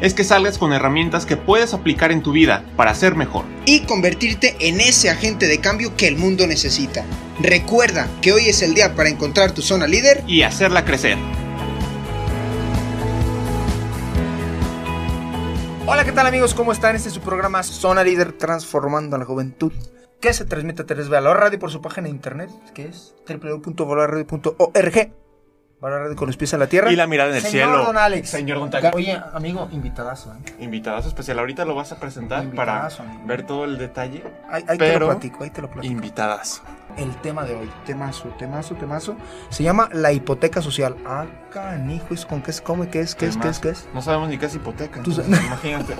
es que salgas con herramientas que puedes aplicar en tu vida para ser mejor. Y convertirte en ese agente de cambio que el mundo necesita. Recuerda que hoy es el día para encontrar tu zona líder. Y hacerla crecer. Hola, ¿qué tal amigos? ¿Cómo están? Este es su programa Zona Líder Transformando a la Juventud. Que se transmite a través de Valor Radio por su página de internet, que es www.valorradio.org. Radio con los pies en la tierra. Y la mirada en el Señor cielo. Don Alex. Señor Don Tacles. Oye, amigo, invitadazo, ¿eh? Invitadazo especial. Ahorita lo vas a presentar para amigo. ver todo el detalle. Ahí, ahí te lo Pero- platico, ahí te lo platico. Invitadazo. El tema de hoy, temazo, temazo, temazo, se llama la hipoteca social. Ah, canijo, ¿es con qué es? ¿Cómo? ¿Qué es? ¿Qué es? ¿Qué es? ¿Qué es? No sabemos ni qué es hipoteca. Entonces, imagínate.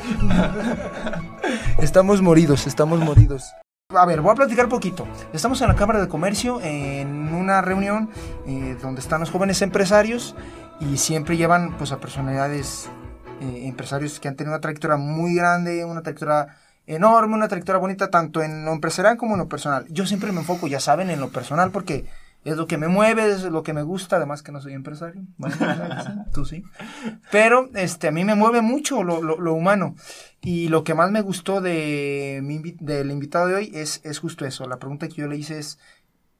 Estamos moridos, estamos moridos. A ver, voy a platicar poquito. Estamos en la Cámara de Comercio en una reunión eh, donde están los jóvenes empresarios y siempre llevan pues a personalidades eh, empresarios que han tenido una trayectoria muy grande, una trayectoria enorme, una trayectoria bonita tanto en lo empresarial como en lo personal. Yo siempre me enfoco, ya saben, en lo personal porque es lo que me mueve, es lo que me gusta, además que no soy empresario. Bueno, tú sí. Pero este, a mí me mueve mucho lo, lo- lo humano. Y lo que más me gustó de mi del invitado de hoy es, es justo eso. La pregunta que yo le hice es,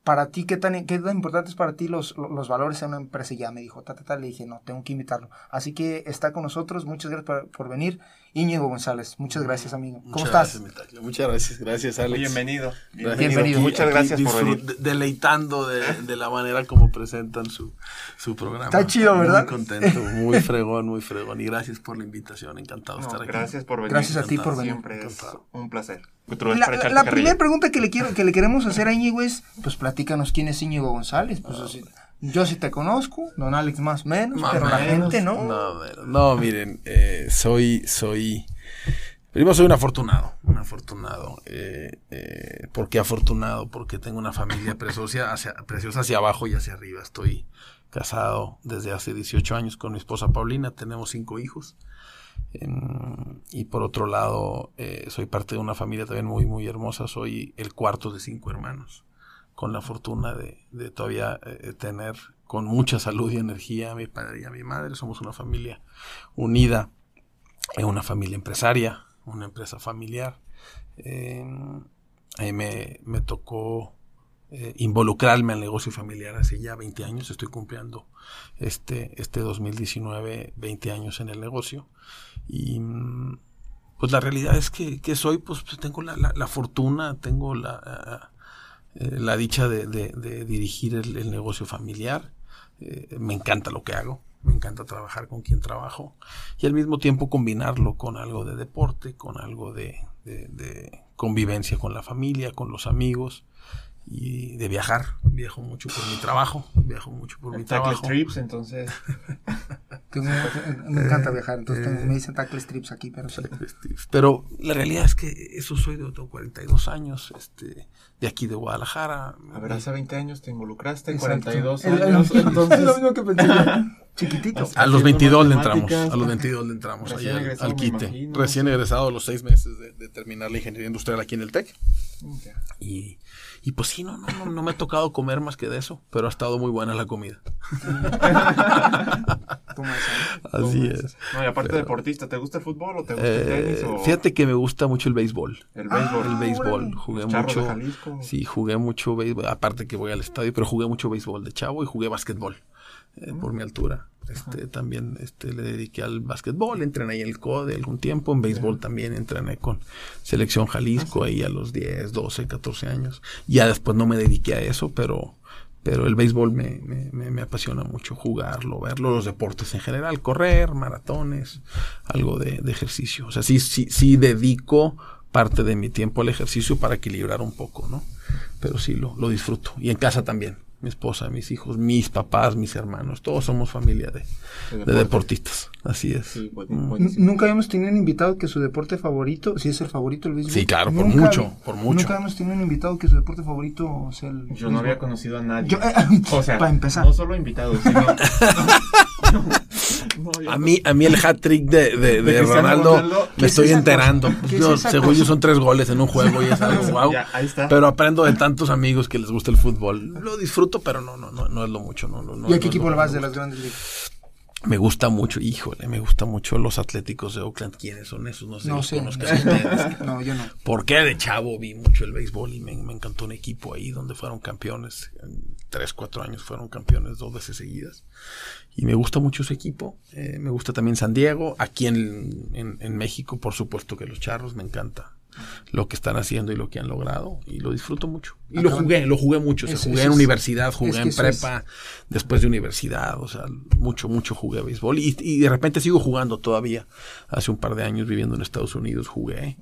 para ti, ¿qué tan, qué tan importantes para ti los, los valores en una empresa? Y ya me dijo, ta, ta, ta, le dije, no, tengo que invitarlo. Así que está con nosotros, muchas gracias por, por venir. Íñigo González, muchas gracias, amigo. ¿Cómo Muchas estás? gracias. Muchas gracias, gracias, Alex. Bienvenido. Bienvenido. Aquí- Muchas aquí gracias por venir. de- Deleitando de, de la manera como presentan su, su programa. Está chido, ¿verdad? Muy contento, muy fregón, muy fregón. Y gracias por la invitación, encantado de No, estar aquí. gracias por venir. Gracias a ti por venir. Siempre es un placer. La, la- la primera pregunta que le quiero que le queremos hacer a Íñigo es, pues platícanos quién es Íñigo González. Pues así, yo sí te conozco, don Alex más o menos, Más pero la gente no. No, no, miren, eh, soy, soy, primero soy un afortunado, un afortunado. Eh, eh, ¿Por qué afortunado? Porque tengo una familia preciosa hacia, preciosa hacia abajo y hacia arriba. Estoy casado desde hace 18 años con mi esposa Paulina, tenemos cinco hijos. Em, y por otro lado, eh, soy parte de una familia también muy, muy hermosa. Soy el cuarto de cinco hermanos, con la fortuna de, de todavía eh, tener con mucha salud y energía a mi padre y a mi madre. Somos una familia unida, eh, una familia empresaria, una empresa familiar. Mí me, me tocó eh, involucrarme al negocio familiar hace ya 20 años. Estoy cumpliendo este, este 2019 20 años en el negocio. Y mm, pues la realidad es que, que soy, pues pues, tengo la- la fortuna, tengo la, eh, la dicha de, de- de dirigir el, negocio familiar. Eh, me encanta lo que hago, me encanta trabajar con quien trabajo y al mismo tiempo combinarlo con algo de deporte, con algo de- de convivencia con la familia, con los amigos y de viajar. Viajo mucho por mi trabajo, viajo mucho por mi Tackle trabajo. Trips, entonces. Me encanta viajar, entonces eh, me dicen tackle strips aquí, pero sí. Pero la realidad es que eso soy de tengo 42 años, este, de aquí de Guadalajara. A ver, hace 20 años te involucraste, Exacto. 42 El- el- años. Es lo mismo que pensé yo. Chiquitito. A los Haciendo 22 le entramos, a los 22 le entramos allá al- egresado, al quite. imagino. Recién egresado a los seis meses de, de terminar la ingeniería industrial aquí en el TEC. Y, y pues sí, no, no, no, no me ha tocado comer más que de eso, pero ha estado muy buena la comida. Toma esa. Así es. No, y aparte Pero- deportista, ¿te gusta el fútbol o te gusta el Eh, tenis? O fíjate que me gusta mucho el béisbol. el Ah, béisbol. El béisbol, jugué de mucho. Jalisco. Sí, jugué mucho béisbol, aparte que voy al estadio, pero jugué mucho béisbol de chavo y jugué básquetbol eh, por mi altura. Este, también este, le dediqué al básquetbol, entrené ahí en el CODE algún tiempo, en béisbol también entrené con Selección Jalisco ahí a los 10, 12, 14 años. Ya después no me dediqué a eso, pero, pero el béisbol me, me, me- me apasiona mucho jugarlo, verlo, los deportes en general, correr, maratones, algo de, de ejercicio. O sea, sí, sí, sí dedico parte de mi tiempo al ejercicio para equilibrar un poco, ¿no? Pero sí lo, lo disfruto. Y en casa también. Mi esposa, mis hijos, mis papás, mis hermanos, todos somos familia de, de deportistas. Así es. Sí, Mm. buenísimo. Nunca habíamos tenido un invitado que su deporte favorito, si es el favorito el béisbol. Sí, claro, por Nunca mucho, por mucho. Nunca habíamos tenido un invitado que su deporte favorito sea el Yo no había conocido a nadie. Yo, eh, o sea, para empezar. no solo invitados, sino... No, no, A no- mí, a mí el hat trick de, de- de Cristiano Ronaldo, Ronaldo, ¿qué me es estoy enterando. Yo, según yo son tres goles en un juego y es algo wow. Ya, ahí está. Pero aprendo de tantos amigos que les gusta el fútbol. Lo disfruto, pero no, no, no, no es lo mucho. No, no, no, ¿Y a qué no, equipo no, le vas no. de las grandes ligas? Me gusta mucho, híjole, me gusta mucho los Atléticos de Oakland. ¿Quiénes son esos? No sé, No los sé. conozcan ustedes. No, yo no. Porque de chavo vi mucho el béisbol y me, me encantó un equipo ahí donde fueron campeones. En tres, cuatro años fueron campeones dos veces seguidas. Y me gusta mucho ese equipo. Eh, me gusta también San Diego. Aquí en, en- en México, por supuesto que los charros me encanta lo que están haciendo y lo que han logrado. Y lo disfruto mucho. Y lo jugué, lo jugué mucho. O sea, Es- jugué es- en universidad, jugué es que en prepa, después de universidad. O sea, mucho, mucho jugué béisbol. Y, y de repente sigo jugando todavía. Hace un par de años viviendo en Estados Unidos jugué.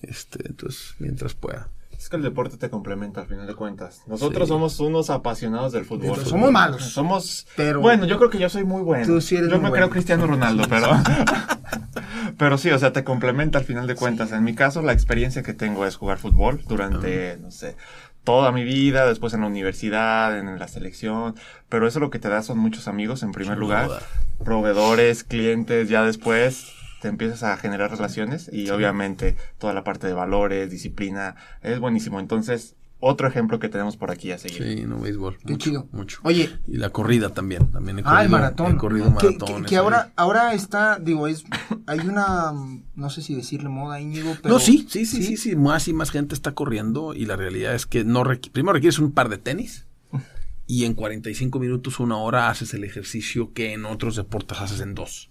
Este, entonces, mientras pueda. Es que el deporte te complementa al final de cuentas. Nosotros Sí. somos unos apasionados del fútbol. Somos malos. Somos. Pero- Bueno, yo creo que yo soy muy bueno. Tú sí eres yo muy me bueno. creo Cristiano Ronaldo, pero. pero sí, o sea, te complementa al final de cuentas. En mi caso, la experiencia que tengo es jugar fútbol durante, no sé, toda mi vida, después en la universidad, en la selección. Pero eso lo que te da son muchos amigos en primer Sin lugar. duda. Proveedores, clientes, ya después te empiezas a generar relaciones y obviamente toda la parte de valores, disciplina, es buenísimo. Entonces, otro ejemplo que tenemos por aquí a seguir. Sí, no, béisbol. Qué mucho, chido. Mucho. Oye, Y la corrida también. También he corrido, ah, el maratón. He corrido Que- maratones. Que, ahí. ahora, ahora está, digo, es, hay una, no sé si decirle moda, Íñigo, pero... no, sí, sí, sí, sí, sí, Más y más gente está corriendo. Y la realidad es que no requ- primero requieres un par de tenis. Y en 45 minutos, una hora, haces el ejercicio que en otros deportes haces en dos.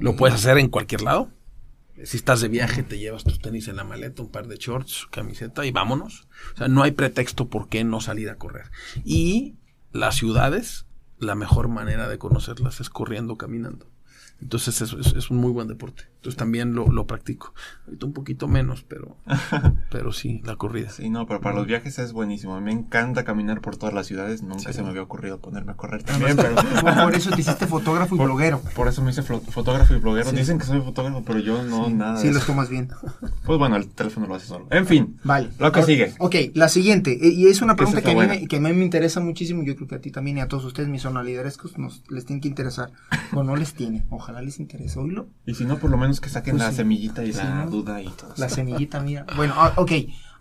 Lo puedes hacer en cualquier lado. Si estás de viaje, te llevas tus tenis en la maleta, un par de shorts, camiseta y vámonos. O sea, no hay pretexto por qué no salir a correr. Y las ciudades, la mejor manera de conocerlas es corriendo, caminando. Entonces es, es- es un muy buen deporte. Entonces también lo, lo practico. Ahorita un poquito menos, pero, pero sí, la corrida. Sí, no, pero para los viajes es buenísimo. A mí me encanta caminar por todas las ciudades. Nunca se me había ocurrido ponerme a correr también, pero Por, eso te hiciste fotógrafo y por, bloguero. por eso me hice fotógrafo y bloguero. Sí. Dicen que soy fotógrafo, pero yo no, nada. Sí, de los eso. tomas bien. Pues bueno, el teléfono lo hace solo. En fin, Vale. lo que Ahora- sigue. Ok, la siguiente. eh, Y es una pregunta que a, mí me, que a mí me interesa muchísimo. Yo creo que a ti también y a todos ustedes, mis sonaliderescos, nos, les tiene que interesar. O no les tiene. Ojalá les interese. Oílo. Y si no, por lo menos que saquen Pues la sí. semillita y Sí, la ¿no? duda y todo. La eso. semillita mía. Bueno, ah, ok.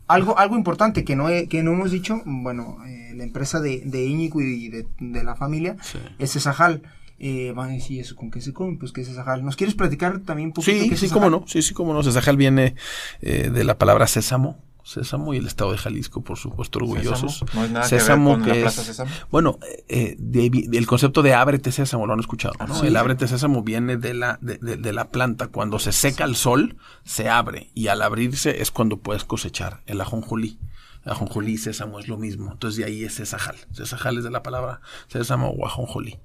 Algo, algo importante que no, he- que no hemos dicho, bueno, eh, la empresa de, de Íñigo y de, de la familia Sí. es Cesajal. Eh, van a decir eso, ¿con qué se come? Pues que es Cesajal. ¿Nos quieres platicar también un poquito Sí, qué es sí, cómo no. Sí, sí, cómo no. Cesajal viene eh, de la palabra sésamo. Sésamo y el estado de Jalisco, por supuesto, orgullosos. Sésamo, No es nada Sésamo, que ver con que la Plaza es- Sésamo. Bueno, eh, de- de- el concepto de ábrete sésamo lo han escuchado, ¿no? sí. El ábrete sésamo viene de la, de, la planta. Cuando se seca el sol, se abre. Y al abrirse es cuando puedes cosechar el ajonjolí. Ajonjolí y sésamo es lo mismo. Entonces de ahí es sesajal. Sesajal es de la palabra sésamo o ajonjolí.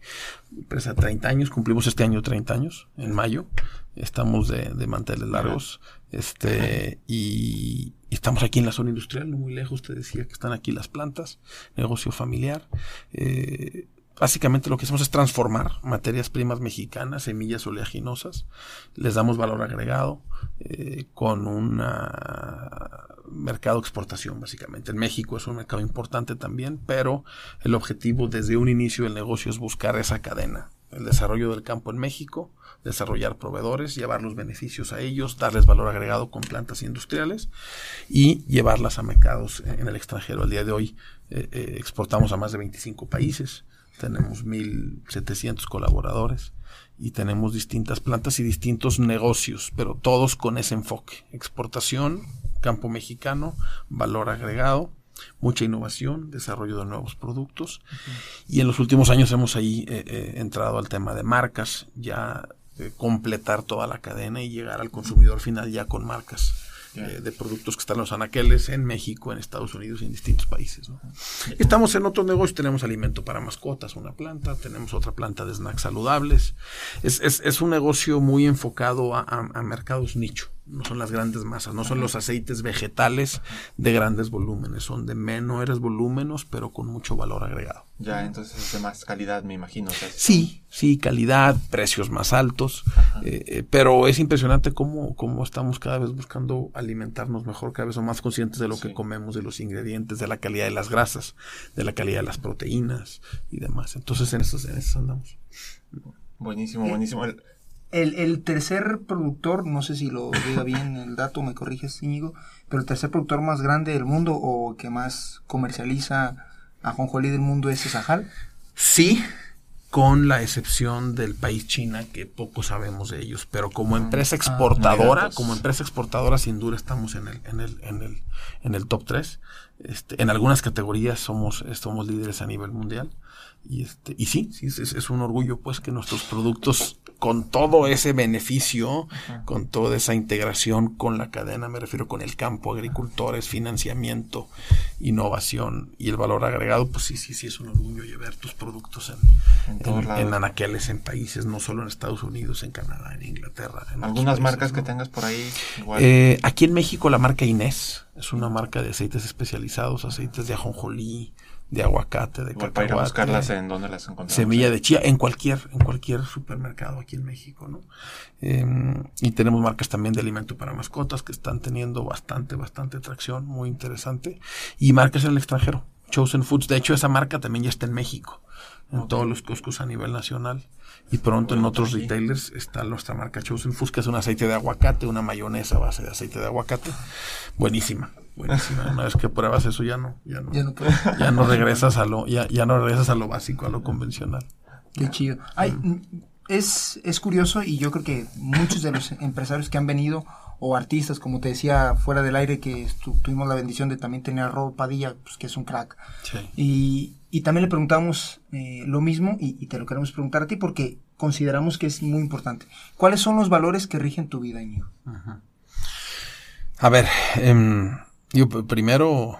Empresa 30 años, cumplimos este año 30 años, en mayo. Estamos de, de manteles largos. Este, y, estamos aquí en la zona industrial, no muy lejos. Te decía que están aquí las plantas, negocio familiar. Eh, básicamente lo que hacemos es transformar materias primas mexicanas, semillas oleaginosas. Les damos valor agregado eh, con un mercado de exportación, básicamente. En México es un mercado importante también, pero el objetivo desde un inicio del negocio es buscar esa cadena. El desarrollo del campo en México, desarrollar proveedores, llevar los beneficios a ellos, darles valor agregado con plantas industriales y llevarlas a mercados en el extranjero. Al día de hoy eh, eh, exportamos a más de 25 países, tenemos 1.700 colaboradores y tenemos distintas plantas y distintos negocios, pero todos con ese enfoque. Exportación, campo mexicano, valor agregado, mucha innovación, desarrollo de nuevos productos. Y en los últimos años hemos ahí eh, eh, entrado al tema de marcas, ya eh, completar toda la cadena y llegar al consumidor final ya con marcas. Eh, de productos que están en los anaqueles en México, en Estados Unidos y en distintos países. ¿no? Estamos en otros negocios, tenemos alimento para mascotas, una planta, tenemos otra planta de snacks saludables. Es, es, es un negocio muy enfocado a, a, a mercados nicho. No son las grandes masas, no son los aceites vegetales de grandes volúmenes, son de menores volúmenes, pero con mucho valor agregado. Ya, entonces es de más calidad, me imagino. sí, sí, calidad, precios más altos, eh, eh, pero es impresionante cómo, cómo, estamos cada vez buscando alimentarnos mejor, cada vez somos más conscientes de lo que comemos, de los ingredientes, de la calidad de las grasas, de la calidad de las proteínas y demás. Entonces en eso, en eso andamos. Buenísimo, buenísimo. El, tercer productor, no sé si lo diga bien el dato, me corriges, Íñigo, pero el tercer productor más grande del mundo o que más comercializa a Jonjolí del mundo es Sahal. Sí, con la excepción del país China, que poco sabemos de ellos, pero como ah, empresa exportadora, como empresa exportadora sin duda estamos en el, en el, en el, en el top 3. Este, en algunas categorías somos, somos líderes a nivel mundial. Y, este, y sí, sí es, es, un orgullo pues que nuestros productos con todo ese beneficio, con toda esa integración con la cadena, me refiero con el campo, agricultores, financiamiento, innovación y el valor agregado, pues sí, sí, sí es un orgullo llevar tus productos en, en, anaqueles, en países, no solo en Estados Unidos, en Canadá, en Inglaterra. ¿Algunas marcas que tengas por ahí? Eh, aquí en México la marca Inés es una marca de aceites especializados, aceites de ajonjolí, de aguacate, de Para ir a buscarlas en donde las encontramos. Semilla de chía, en cualquier, en cualquier supermercado aquí en México, ¿no? Em, y tenemos marcas también de alimento para mascotas que están teniendo bastante, bastante atracción, muy interesante. Y marcas en el extranjero. Chosen Foods, de hecho esa marca también ya está en México, en todos los coscos a nivel nacional. Y pronto en otros retailers está nuestra marca Chosen Foods, que es un aceite de aguacate, una mayonesa a base de aceite de aguacate. Buenísima buenísima. Una vez que pruebas eso ya no, ya no, ya no, regresas a lo, ya, ya no regresas a lo básico, a lo convencional. Qué chido. Ay, es, es curioso y yo creo que muchos de los empresarios que han venido o artistas, como te decía fuera del aire, que tuvimos la bendición de también tener a Rob Padilla, pues, que es un crack. Y, y, también le preguntamos eh, lo mismo y, te lo queremos preguntar a ti porque consideramos que es muy importante. ¿Cuáles son los valores que rigen tu vida, Íñigo? A ver, eh, yo primero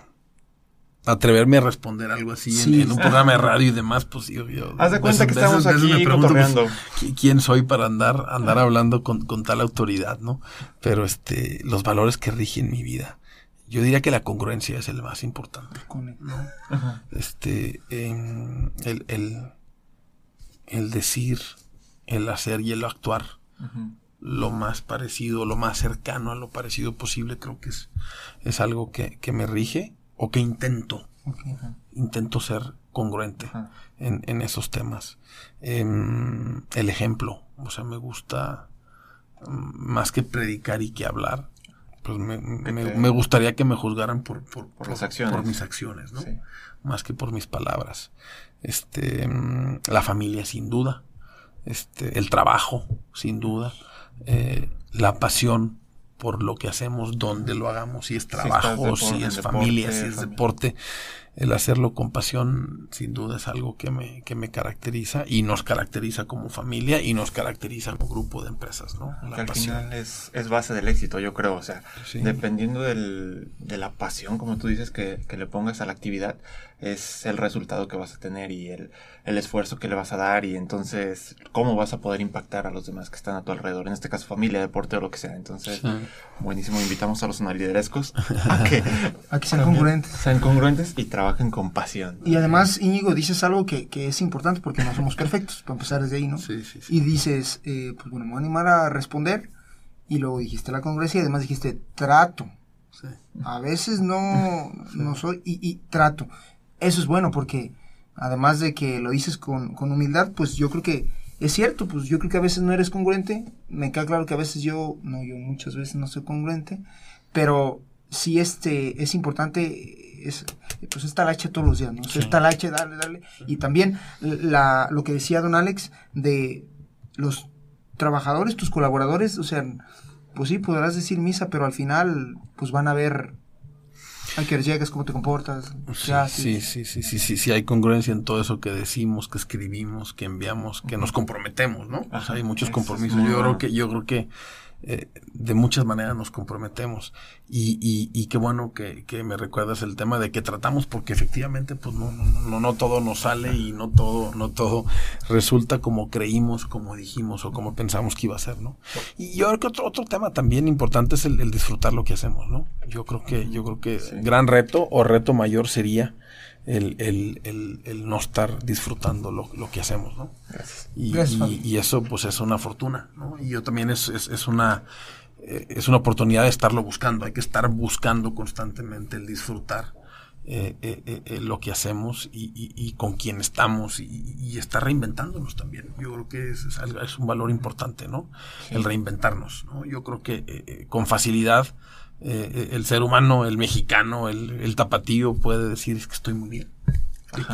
atreverme a responder algo así en, un programa de radio y demás, pues yo, Haz de cuenta que estamos aquí me pregunto, pues, ¿Quién soy para andar, andar hablando con, tal autoridad, no? Pero este, los valores que rigen mi vida. Yo diría que la congruencia es el más importante. Este, el, el, el, decir, el hacer y el actuar lo más parecido, lo más cercano a lo parecido posible, creo que es, es algo que, me rige o que intento. Intento ser congruente en, esos temas. Em, el ejemplo, o sea, me gusta mm, más que predicar y que hablar, pues me, gustaría que me juzgaran por, por, las acciones. por mis acciones, ¿no? Más que por mis palabras. Este, mm, la familia, sin duda. Este, el trabajo, sin duda. Eh, la pasión por lo que hacemos, donde lo hagamos, si es trabajo, si es, familia, si es deporte el hacerlo con pasión sin duda es algo que me, que me caracteriza y nos caracteriza como familia y nos caracteriza como grupo de empresas, ¿no? La al final es, es, base del éxito, yo creo, o sea, dependiendo del, de la pasión, como tú dices, que, que, le pongas a la actividad, es el resultado que vas a tener y el, el, esfuerzo que le vas a dar y entonces cómo vas a poder impactar a los demás que están a tu alrededor, en este caso familia, deporte o lo que sea. Entonces, buenísimo, invitamos a los sonaliderescos a que, a que sean congruentes. Sean congruentes y trabajen trabajen con pasión. Y además, Íñigo, dices algo que, que, es importante porque no somos perfectos, para empezar desde ahí, ¿no? Sí, sí, Y dices, eh, pues bueno, me voy a animar a responder. Y luego dijiste la congresia y además dijiste trato. Sí. A veces no, no soy y, y, trato. Eso es bueno porque además de que lo dices con, con humildad, pues yo creo que es cierto, pues yo creo que a veces no eres congruente. Me queda claro que a veces yo, no, yo muchas veces no soy congruente, pero sí este, es importante es, pues es talache todos los días, ¿no? Es talache, darle, darle. Y también la, lo que decía don Alex de los trabajadores, tus colaboradores, o sea, pues sí, podrás decir misa, pero al final, pues van a ver a que llegas, cómo te comportas. Sí, sí, sí, sí, sí, sí, hay congruencia en todo eso que decimos, que escribimos, que enviamos, que nos comprometemos, ¿no? O sea, hay muchos compromisos. Yo creo que, yo creo que eh, de muchas maneras nos comprometemos. Y, y, qué bueno que, me recuerdas el tema de que tratamos, porque efectivamente, pues no, no, no, todo nos sale y no todo, no todo resulta como creímos, como dijimos o como pensamos que iba a ser, ¿no? Y yo creo que otro, otro tema también importante es el, disfrutar lo que hacemos, ¿no? Yo creo que, yo creo que gran reto o reto mayor sería el, el, el, no estar disfrutando lo, lo que hacemos, ¿no? Y, y, eso pues es una fortuna, ¿no? Y yo también es, es, es una eh, es una oportunidad de estarlo buscando, hay que estar buscando constantemente el disfrutar eh, eh, lo que hacemos y, y, con quién estamos y, estar reinventándonos también. Yo creo que es, es, un valor importante, ¿no? El reinventarnos, ¿no? Yo creo que con facilidad eh, el ser humano, el mexicano, el, tapatío puede decir que estoy muy bien.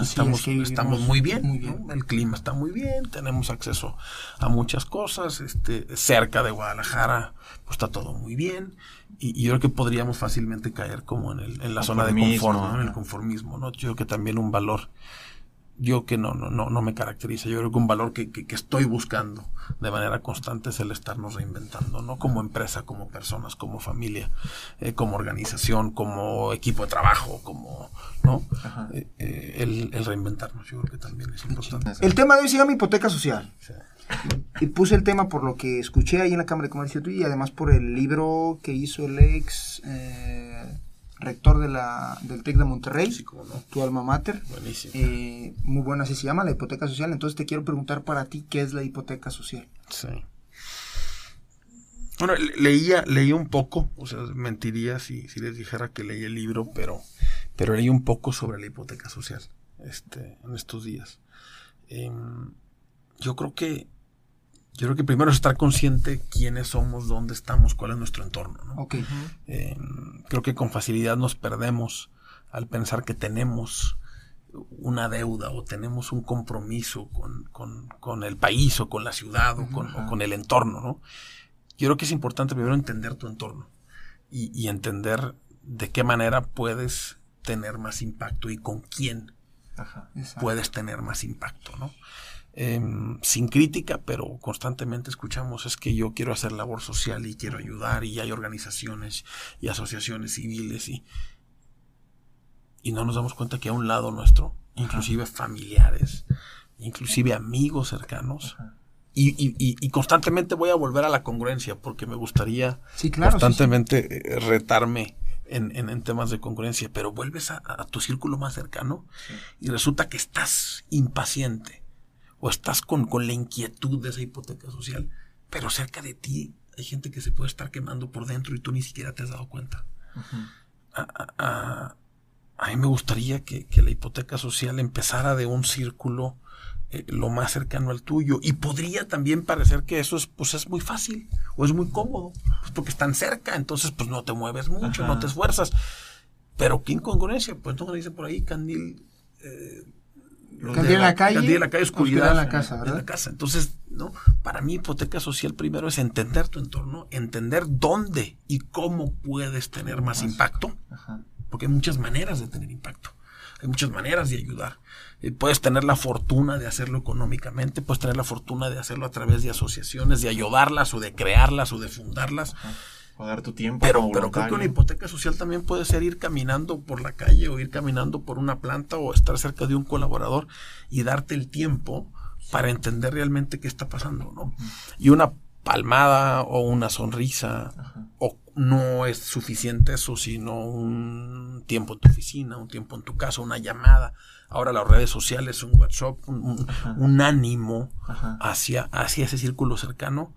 estamos, estamos muy bien, el clima está muy bien, tenemos acceso a muchas cosas, este, cerca de Guadalajara, pues está todo muy bien, y, yo creo que podríamos fácilmente caer como en, el, en la zona de confort, en el conformismo, ¿no? Yo creo que también un valor yo que no, no, no, me caracteriza. Yo creo que un valor que, que, estoy buscando de manera constante es el estarnos reinventando, ¿no? Como empresa, como personas, como familia, eh, como organización, como equipo de trabajo, como, ¿no? Eh, eh, el, el, reinventarnos, yo creo que también es importante. El tema de hoy se llama hipoteca social. Y puse el tema por lo que escuché ahí en la Cámara de Comercio y además por el libro que hizo el ex rector de la, del TEC de Monterrey, tu alma mater. Buenísimo. Eh, muy buena, así se llama, la hipoteca social. Entonces te quiero preguntar para ti, ¿qué es la hipoteca social? Sí. Bueno, leía, leí un poco, o sea, mentiría si, si les dijera que leí el libro, pero, pero leí un poco sobre la hipoteca social este, en estos días. Em, yo creo que yo creo que primero es estar consciente quiénes somos, dónde estamos, cuál es nuestro entorno. ¿no? Eh, creo que con facilidad nos perdemos al pensar que tenemos una deuda o tenemos un compromiso con, el país o con la ciudad o, con, el entorno. ¿no? Yo creo que es importante primero entender tu entorno y, entender de qué manera puedes tener más impacto y con quién puedes tener más impacto. ¿no? Em, sin crítica, pero constantemente escuchamos es que yo quiero hacer labor social y quiero ayudar y hay organizaciones y asociaciones civiles y, y no nos damos cuenta que a un lado nuestro, inclusive familiares, inclusive amigos cercanos, y, y, constantemente voy a volver a la congruencia porque me gustaría constantemente eh, retarme en, en, temas de congruencia, pero vuelves a, a tu círculo más cercano y resulta que estás impaciente o estás con, con la inquietud de esa hipoteca social, pero cerca de ti hay gente que se puede estar quemando por dentro y tú ni siquiera te has dado cuenta. a, mí me gustaría que, la hipoteca social empezara de un círculo eh, lo más cercano al tuyo. Y podría también parecer que eso es, pues es muy fácil o es muy cómodo, pues porque están cerca, entonces pues no te mueves mucho, no te esfuerzas. Pero qué incongruencia, pues entonces dice por ahí Candil, eh, Candil en la calle. Candil en la calle, oscuridad. En la casa, ¿verdad? En la casa. Entonces, ¿no? Para mí, hipoteca social primero es entender tu entorno, entender dónde y cómo puedes tener más impacto. Porque hay muchas maneras de tener impacto. Hay muchas maneras de ayudar. Eh, puedes tener la fortuna de hacerlo económicamente, puedes tener la fortuna de hacerlo a través de asociaciones, de ayudarlas o de crearlas o de fundarlas dar tu tiempo. Pero, pero creo que una hipoteca social también puede ser ir caminando por la calle o ir caminando por una planta o estar cerca de un colaborador y darte el tiempo para entender realmente qué está pasando, ¿no? Y una palmada o una sonrisa o no es suficiente eso, sino un tiempo en tu oficina, un tiempo en tu casa, una llamada. Ahora las redes sociales, un WhatsApp, un, ánimo hacia, hacia ese círculo cercano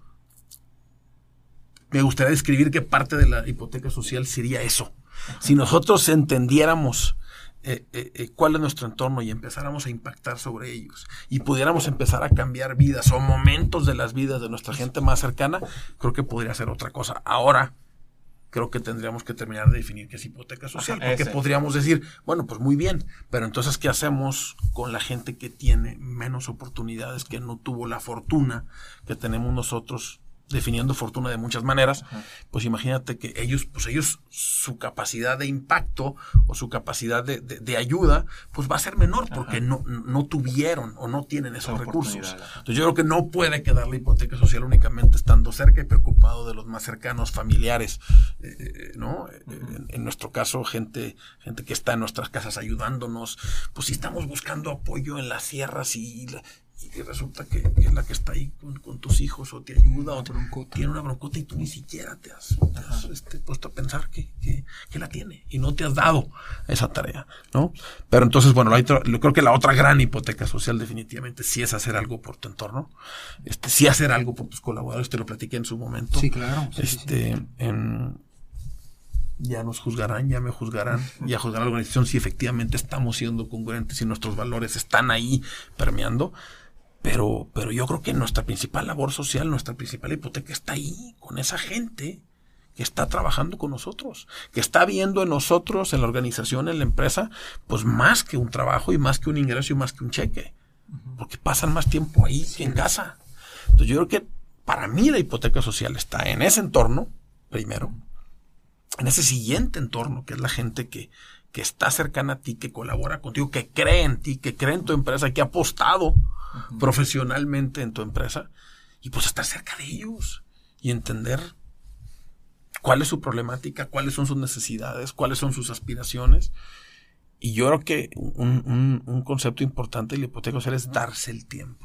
me gustaría describir que parte de la hipoteca social sería eso. Si nosotros entendiéramos eh, eh, eh, cuál es nuestro entorno y empezáramos a impactar sobre ellos y pudiéramos empezar a cambiar vidas o momentos de las vidas de nuestra gente más cercana, creo que podría ser otra cosa. Ahora, creo que tendríamos que terminar de definir qué es hipoteca social, porque podríamos decir, bueno, pues muy bien, pero entonces, ¿qué hacemos con la gente que tiene menos oportunidades, que no tuvo la fortuna que tenemos nosotros definiendo fortuna de muchas maneras, pues imagínate que ellos, pues ellos, su capacidad de impacto o su capacidad de, de, ayuda, pues va a ser menor porque no, no tuvieron o no tienen esos recursos. Entonces yo creo que no puede quedar la hipoteca social únicamente estando cerca y preocupado de los más cercanos, familiares, eh, eh, ¿no? en, nuestro caso, gente, gente que está en nuestras casas ayudándonos, pues si estamos buscando apoyo en las sierras y, y resulta que, es la que está ahí con, tus hijos o te ayuda o tiene una broncota y tú ni siquiera te has, este, puesto a pensar que, la tiene y no te has dado esa tarea, ¿no? Pero entonces, bueno, creo que la otra gran hipoteca social definitivamente sí es hacer algo por tu entorno, este, sí hacer algo por tus colaboradores, te lo platiqué en su momento. Sí, claro. este, ya nos juzgarán, ya me juzgarán, ya juzgará la organización si efectivamente estamos siendo congruentes y nuestros valores están ahí permeando. Pero, pero yo creo que nuestra principal labor social, nuestra principal hipoteca está ahí, con esa gente que está trabajando con nosotros, que está viendo en nosotros, en la organización, en la empresa, pues más que un trabajo y más que un ingreso y más que un cheque, porque pasan más tiempo ahí que en casa. Entonces yo creo que para mí la hipoteca social está en ese entorno, primero, en ese siguiente entorno, que es la gente que, que está cercana a ti, que colabora contigo, que cree en ti, que cree en tu empresa, que ha apostado profesionalmente en tu empresa y pues estar cerca de ellos y entender cuál es su problemática, cuáles son sus necesidades, cuáles son sus aspiraciones. Y yo creo que un, un concepto importante de la hipoteca social es darse el tiempo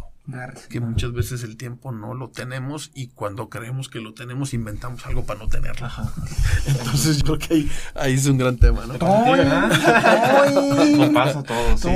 que muchas veces el tiempo no lo tenemos y cuando creemos que lo tenemos inventamos algo para no tenerlo. Entonces yo creo que ahí, es un gran tema, ¿no? Nos pasa todo, sí.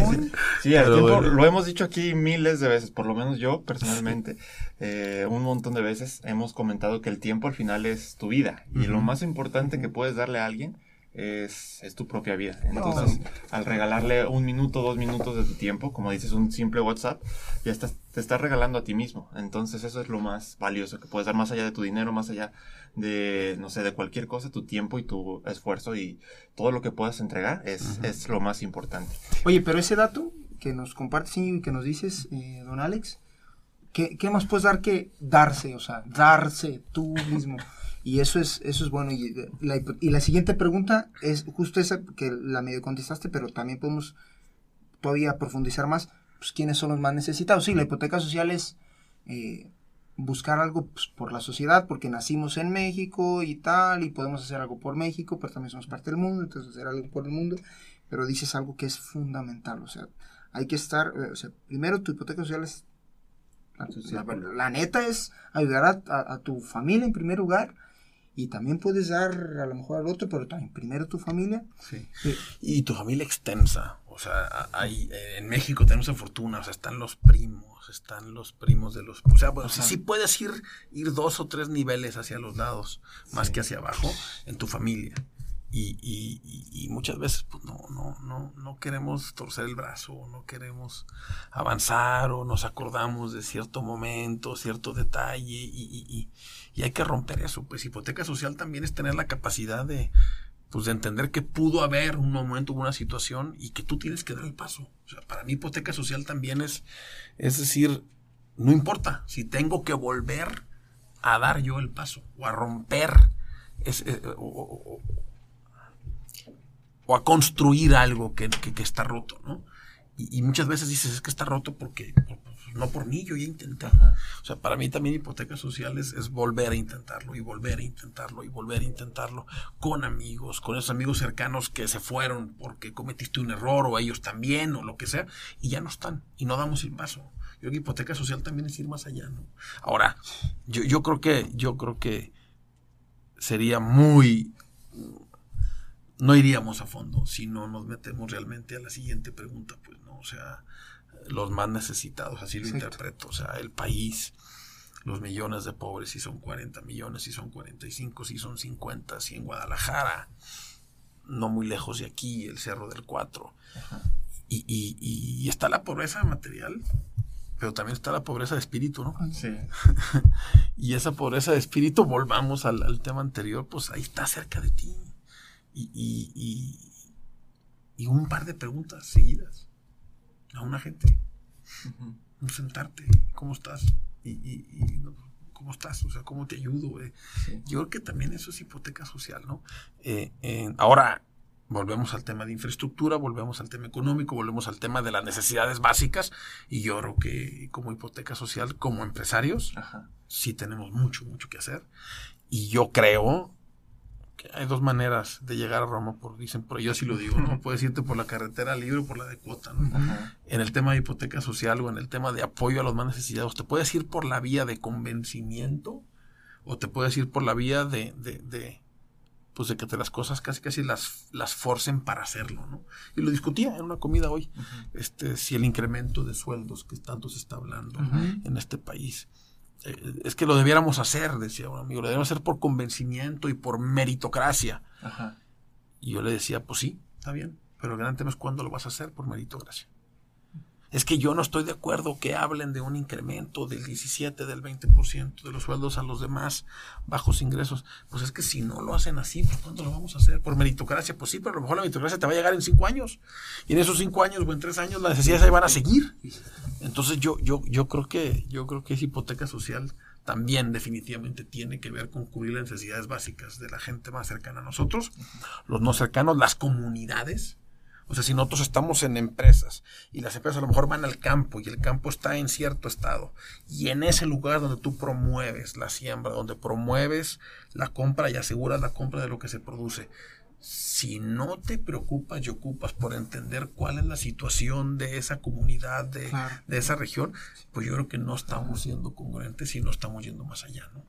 Sí, el tiempo, lo hemos dicho aquí miles de veces, por lo menos yo personalmente, eh, un montón de veces hemos comentado que el tiempo al final es tu vida y lo más importante que puedes darle a alguien es, es tu propia vida. Entonces, al regalarle un minuto, dos minutos de tu tiempo, como dices, un simple WhatsApp, ya estás, te estás regalando a ti mismo. Entonces, eso es lo más valioso que puedes dar más allá de tu dinero, más allá de, no sé, de cualquier cosa, tu tiempo y tu esfuerzo y todo lo que puedas entregar es, es lo más importante. Oye, pero ese dato que nos compartes y que nos dices, eh, don Alex, ¿qué, ¿qué más puedes dar que darse? O sea, darse tú mismo. Y eso es, eso es bueno. Y la, y la siguiente pregunta es justo esa que la medio contestaste, pero también podemos todavía profundizar más. Pues, ¿Quiénes son los más necesitados? Sí, la hipoteca social es eh, buscar algo pues, por la sociedad, porque nacimos en México y tal, y podemos hacer algo por México, pero también somos parte del mundo, entonces hacer algo por el mundo. Pero dices algo que es fundamental, o sea, hay que estar, eh, o sea, primero tu hipoteca social es la, neta es ayudar a, tu familia en primer lugar y también puedes dar a lo mejor al otro, pero también primero tu familia. Sí. Y tu familia extensa. O sea, hay, en México tenemos esa fortuna, o sea, están los primos, están los primos de los... O sea, bueno, sí, puedes ir, ir dos o tres niveles hacia los lados, más que hacia abajo, en tu familia. Y, y, y, muchas veces pues no, no, no, no queremos torcer el brazo, no queremos avanzar o nos acordamos de cierto momento, cierto detalle y, y hay que romper eso. Pues hipoteca social también es tener la capacidad de, pues, de entender que pudo haber un momento, una situación y que tú tienes que dar el paso. O sea, para mí hipoteca social también es, es decir, no importa si tengo que volver a dar yo el paso o a romper eh, o, a construir algo que, está roto, ¿no? Y, muchas veces dices, es que está roto porque, no por mí, yo ya intenté. O sea, para mí también hipotecas sociales es volver a intentarlo y volver a intentarlo y volver a intentarlo con amigos, con esos amigos cercanos que se fueron porque cometiste un error o ellos también o lo que sea y ya no están y no damos el paso. Yo creo que hipoteca social también es ir más allá, ¿no? Ahora, yo, yo creo que, yo creo que sería muy no iríamos a fondo si no nos metemos realmente a la siguiente pregunta, pues no, o sea, los más necesitados, así lo interpreto, o sea, el país, los millones de pobres, si son 40 millones, si son 45, si son 50, si en Guadalajara, no muy lejos de aquí, el Cerro del Cuatro. Y, y, está la pobreza material, pero también está la pobreza de espíritu, ¿no? Sí. y esa pobreza de espíritu, volvamos al, al tema anterior, pues ahí está cerca de ti y, y, un par de preguntas seguidas a una gente. Un sentarte, ¿cómo estás? Y, ¿cómo estás? O sea, ¿cómo te ayudo? Eh, Yo creo que también eso es hipoteca social, ¿no? Eh, eh, ahora, volvemos al tema de infraestructura, volvemos al tema económico, volvemos al tema de las necesidades básicas y yo creo que como hipoteca social, como empresarios, Ajá. sí tenemos mucho, mucho que hacer. Y yo creo que hay dos maneras de llegar a Roma, por, dicen, pero yo sí lo digo, ¿no? Puedes irte por la carretera libre o por la de cuota, ¿no? Ajá. En el tema de hipoteca social o en el tema de apoyo a los más necesitados, te puedes ir por la vía de convencimiento o te puedes ir por la vía de, de, de, pues de que te las cosas casi casi las, las forcen para hacerlo, ¿no? Y lo discutía en una comida hoy, este, si el incremento de sueldos que tanto se está hablando en este país, es que lo debiéramos hacer, decía un amigo, lo debiéramos hacer por convencimiento y por meritocracia. Ajá. Y yo le decía, pues sí, está bien, pero el gran tema es cuándo lo vas a hacer por meritocracia. Es que yo no estoy de acuerdo que hablen de un incremento del 17, del 20% de los sueldos a los demás bajos ingresos. Pues es que si no lo hacen así, ¿por cuándo lo vamos a hacer? Por meritocracia, pues sí, pero a lo mejor la meritocracia te va a llegar en cinco años. Y en esos cinco años o en tres años las necesidades ahí van a seguir. Entonces yo, yo, yo creo que, yo creo que esa hipoteca social también definitivamente tiene que ver con cubrir las necesidades básicas de la gente más cercana a nosotros, los no cercanos, las comunidades. O sea, si nosotros estamos en empresas y las empresas a lo mejor van al campo y el campo está en cierto estado y en ese lugar donde tú promueves la siembra, donde promueves la compra y aseguras la compra de lo que se produce, si no te preocupas y ocupas por entender cuál es la situación de esa comunidad, de, Claro. de esa región, pues yo creo que no estamos siendo congruentes y no estamos yendo más allá, ¿no?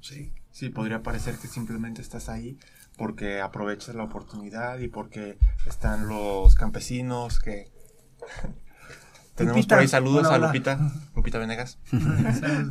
Sí. Sí, podría parecer que simplemente estás ahí porque aprovechas la oportunidad y porque están los campesinos que... Tenemos Lupita, por ahí saludos hola, a. Lupita, Lupita Venegas.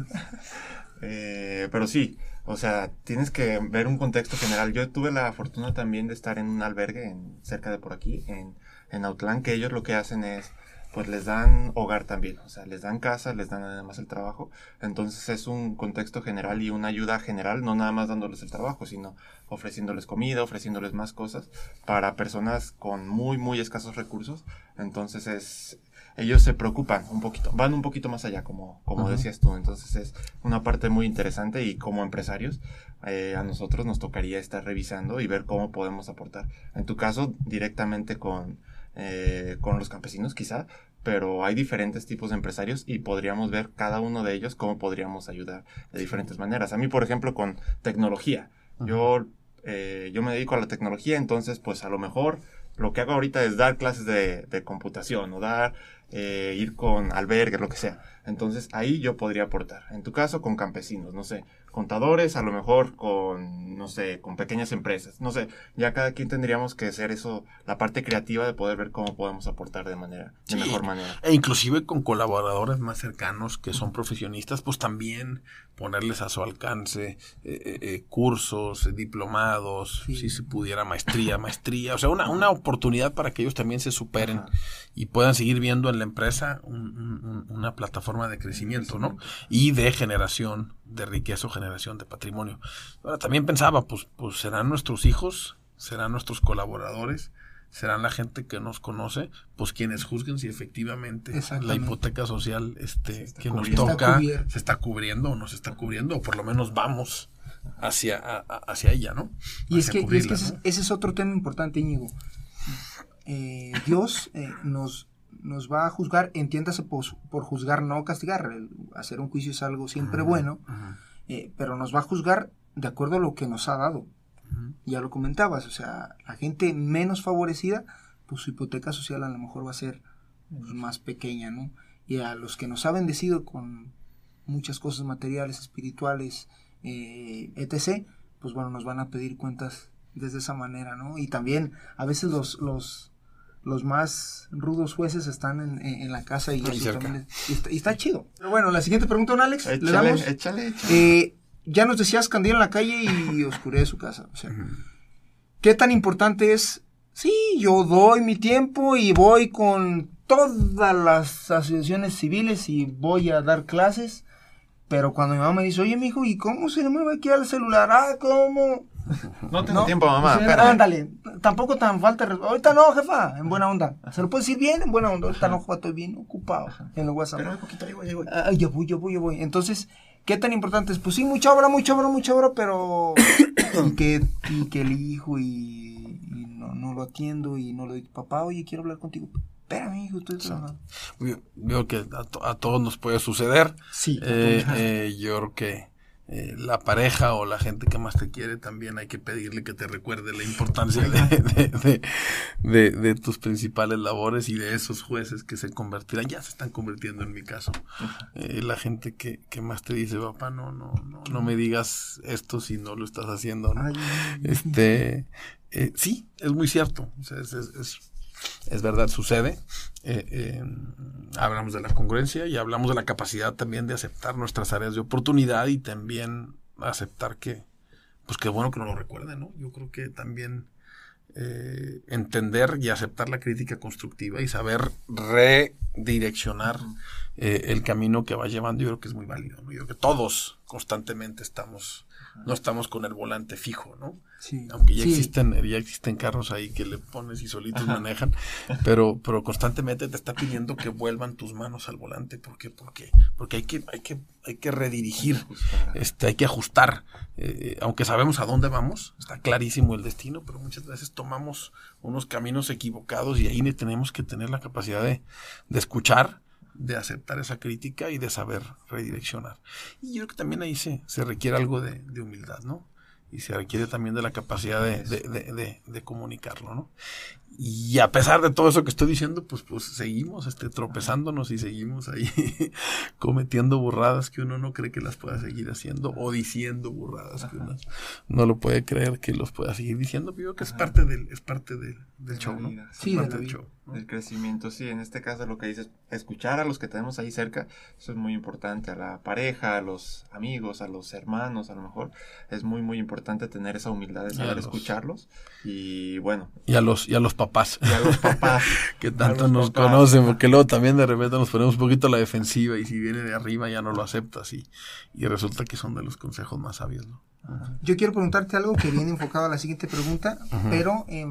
Eh, pero sí, o sea, tienes que ver un contexto general. Yo tuve la fortuna también de estar en un albergue en, cerca de por aquí, en, en Autlán, que ellos lo que hacen es, pues les dan hogar también, o sea, les dan casa, les dan además el trabajo. Entonces es un contexto general y una ayuda general, no nada más dándoles el trabajo, sino ofreciéndoles comida, ofreciéndoles más cosas para personas con muy, muy escasos recursos. Entonces es, ellos se preocupan un poquito, van un poquito más allá, como, como decías tú. Entonces es una parte muy interesante y como empresarios eh, a nosotros nos tocaría estar revisando y ver cómo podemos aportar. En tu caso, directamente con, eh, con los campesinos quizá, pero hay diferentes tipos de empresarios y podríamos ver cada uno de ellos cómo podríamos ayudar de diferentes maneras. A mí, por ejemplo, con tecnología. Yo, eh, yo me dedico a la tecnología, entonces pues a lo mejor lo que hago ahorita es dar clases de, de computación o dar, eh, ir con albergues, lo que sea. Entonces ahí yo podría aportar. En tu caso, con campesinos, no sé, contadores, a lo mejor con, no sé, con pequeñas empresas. No sé, ya cada quien tendríamos que hacer eso, la parte creativa de poder ver cómo podemos aportar de manera, de Sí. mejor manera. E inclusive con colaboradores más cercanos que son profesionistas, pues también ponerles a su alcance eh, eh, eh, cursos, diplomados, Sí. si se pudiera maestría, maestría, o sea, una, una oportunidad para que ellos también se superen Ajá. y puedan seguir viendo en la empresa un- una plataforma de crecimiento, ¿no? Y de generación de riqueza o generación de patrimonio. Ahora, también pensaba, pues, pues serán nuestros hijos, serán nuestros colaboradores, serán la gente que nos conoce, pues quienes juzguen si efectivamente la hipoteca social este, que nos. Está toca se está cubriendo o no se está cubriendo, o por lo menos vamos hacia, a- hacia ella, ¿no? Y es que, y es que cubrirla, ese, ¿no? ese es otro tema importante, Íñigo. Eh, Dios eh, nos, nos va a juzgar, entiéndase por, por juzgar, no castigar. El hacer un juicio es algo siempre bueno, eh, pero nos va a juzgar de acuerdo a lo que nos ha dado. Ya lo comentabas, o sea, la gente menos favorecida, pues su hipoteca social a lo mejor va a ser pues, más pequeña, ¿no? Y a los que nos ha bendecido con muchas cosas materiales, espirituales, eh, etc., pues bueno, nos van a pedir cuentas desde esa manera, ¿no? Y también a veces los, los, los más rudos jueces están en, en- en la casa y, Ahí eso cerca. también es- y está, y está chido. Pero bueno, la siguiente pregunta, don Alex, le Échale, damos... échale, échale. Eh, ya nos decías candil en la calle y oscurece su casa. O sea, ¿qué tan importante es? Sí, yo doy mi tiempo y voy con todas las asociaciones civiles y voy a dar clases. Pero cuando mi mamá me dice, oye, mijo, ¿y cómo se le mueve aquí al celular? Ah, ¿cómo? No tengo tiempo, mamá. Pues, ándale, tampoco tan falta. Ahorita no, jefa, en buena onda. Se lo puedo decir bien, en buena onda. Ahorita no, jefa, estoy bien ocupado en el WhatsApp. Espérame un poquito, ahí voy, ahí voy. Ah, voy, voy, ya voy. Entonces, ¿Qué tan importante es? Pues sí, mucha obra, mucha obra, mucha obra, pero... y, que, y que el hijo y, y no, no lo atiendo y no lo digo, papá, oye, quiero hablar contigo. Espérame, hijo, estoy trabajando. Veo- Veo que a, to- a todos nos puede suceder. Sí. Eh, eh, yo creo que eh, la pareja o la gente que más te quiere también hay que pedirle que te recuerde la importancia de, de- de- de- de tus principales labores y de esos jueces que se convertirán, ya se están convirtiendo en mi caso. Eh, la gente que, que más te dice, papá, no, no, no, no me digas esto si no lo estás haciendo. ¿no? Ay, Este, eh, sí, es muy cierto. O sea, es, es- es- es verdad, sucede. Eh, eh, hablamos de la congruencia y hablamos de la capacidad también de aceptar nuestras áreas de oportunidad y también aceptar que, pues qué bueno que no lo recuerden, ¿no? Yo creo que también eh, entender y aceptar la crítica constructiva y saber redireccionar el camino que va llevando, yo creo que es muy válido, ¿no? Yo creo que todos constantemente estamos, no estamos con el volante fijo, ¿no? sí. Aunque ya Sí. existen, ya existen carros ahí que le pones y solitos manejan, pero, pero constantemente te está pidiendo que vuelvan tus manos al volante. ¿Por qué? Porque, porque hay que, hay que, hay que redirigir, este, hay que ajustar. Eh, aunque sabemos a dónde vamos, está clarísimo el destino, pero muchas veces tomamos unos caminos equivocados y ahí ne- tenemos que tener la capacidad de, de escuchar, de aceptar esa crítica y de saber redireccionar. Y yo creo que también ahí se, se requiere algo de, de humildad, ¿no? Y se requiere también de la capacidad de, de- de- de- de comunicarlo, ¿no? Y a pesar de todo eso que estoy diciendo, pues, pues seguimos este, tropezándonos y seguimos ahí cometiendo burradas que uno no cree que las pueda seguir haciendo o diciendo burradas que uno no lo puede creer que los pueda seguir diciendo. Pero yo creo que es parte del, es parte del, del De show, ¿no? Es sí, de parte del vida. show, Del crecimiento, sí, en este caso lo que dices, escuchar a los que tenemos ahí cerca, eso es muy importante, a la pareja, a los amigos, a los hermanos, a lo mejor, es muy, muy importante tener esa humildad de saber los- escucharlos y bueno, Y a los, y a los papás. y a los papás. que tanto nos papás. conocen, porque luego también de repente nos ponemos un poquito a la defensiva y si viene de arriba ya no lo aceptas y, y resulta que son de los consejos más sabios, ¿no? Yo quiero preguntarte algo que viene enfocado a la siguiente pregunta, pero eh,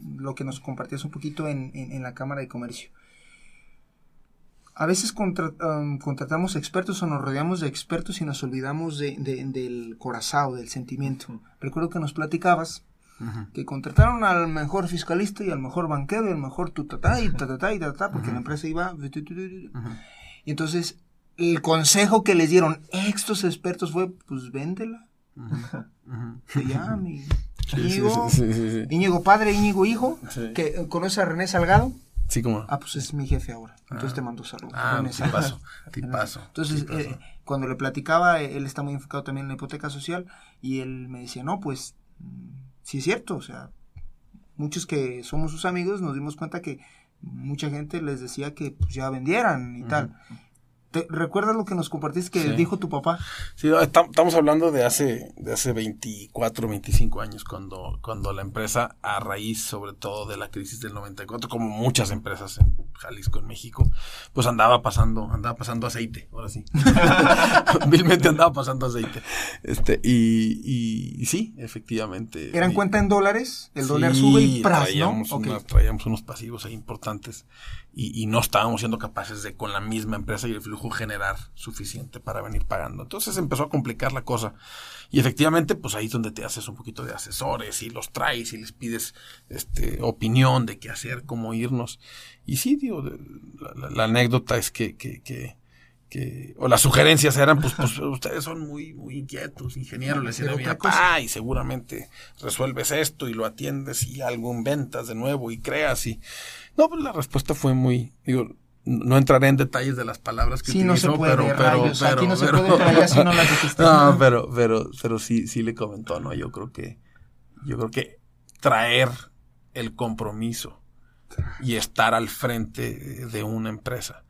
lo que nos compartías un poquito en, en- en la Cámara de Comercio. A veces contra- um, contratamos expertos o nos rodeamos de expertos y nos olvidamos de- de- del corazón, del sentimiento. Recuerdo que nos platicabas que contrataron al mejor fiscalista y al mejor banquero y al mejor tutatá y tatatá y tatatá, porque la empresa iba... Y entonces, el consejo que les dieron estos expertos fue, pues véndela. Ya, mi Íñigo. Íñigo padre, Íñigo hijo, que eh, conoce a René Salgado. Sí, como. Ah, pues es mi jefe ahora. Entonces te mando saludos. Ah, René tipazo. Entonces, tipazo. eh, cuando le platicaba, eh, él está muy enfocado también en la hipoteca social y él me decía, no, pues mm, sí es cierto, o sea, muchos que somos sus amigos nos dimos cuenta que mucha gente les decía que pues, ya vendieran y tal. ¿Te, ¿Recuerdas lo que nos compartiste que Sí. dijo tu papá? Sí, no, estam- estamos hablando de hace, de hace 24, 25 años, cuando, cuando la empresa, a raíz sobre todo de la crisis del 94, como muchas empresas en Jalisco, en México, pues andaba pasando, andaba pasando aceite, ahora sí. Vilmente andaba pasando aceite. Este, y, y, y sí, efectivamente. ¿Eran Y- cuenta en dólares? El Sí, dólar sube y pras, ¿no? traíamos, una- traíamos unos pasivos ahí importantes y, y no estábamos siendo capaces de con la misma empresa y el flujo generar suficiente para venir pagando. Entonces empezó a complicar la cosa y efectivamente pues ahí es donde te haces un poquito de asesores y los traes y les pides este, opinión de qué hacer, cómo irnos. Y sí, digo, la, la- la anécdota es que, que, que que, o las sugerencias eran, pues, pues ustedes son muy, muy inquietos, ingeniero, le decía a Pero mi qué papá, y seguramente resuelves esto y lo atiendes y algo inventas de nuevo y creas y... No, pues la respuesta fue muy, digo, no entraré en detalles de las palabras que Sí, no se utilizó, puede, pero, pero, rayos, aquí pero, no se pero- puede, no las dijiste. No, pero, pero, pero sí, sí le comentó, ¿no? Yo creo que, yo creo que traer el compromiso y estar al frente de una empresa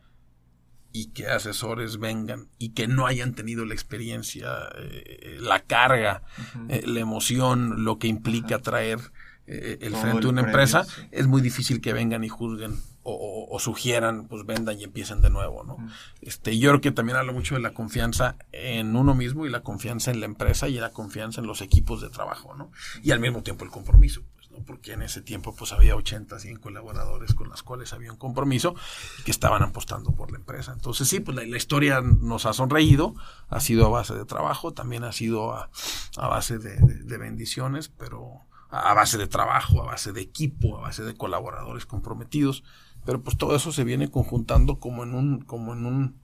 y que asesores vengan y que no hayan tenido la experiencia, eh, la carga, eh, la emoción, lo que implica traer eh, el Todo frente de una premio, empresa, sí. es muy difícil que vengan y juzguen o, o- o sugieran, pues vendan y empiecen de nuevo, ¿no? Este, yo creo que también hablo mucho de la confianza en uno mismo y la confianza en la empresa y la confianza en los equipos de trabajo, ¿no? Y al mismo tiempo el compromiso. Porque en ese tiempo pues había 80, 100 colaboradores con las cuales había un compromiso y que estaban apostando por la empresa. Entonces sí, pues la, historia nos ha sonreído, ha sido a base de trabajo, también ha sido a, base de, bendiciones, pero a base de trabajo, a base de equipo, a base de colaboradores comprometidos, pero pues todo eso se viene conjuntando como en un, como en un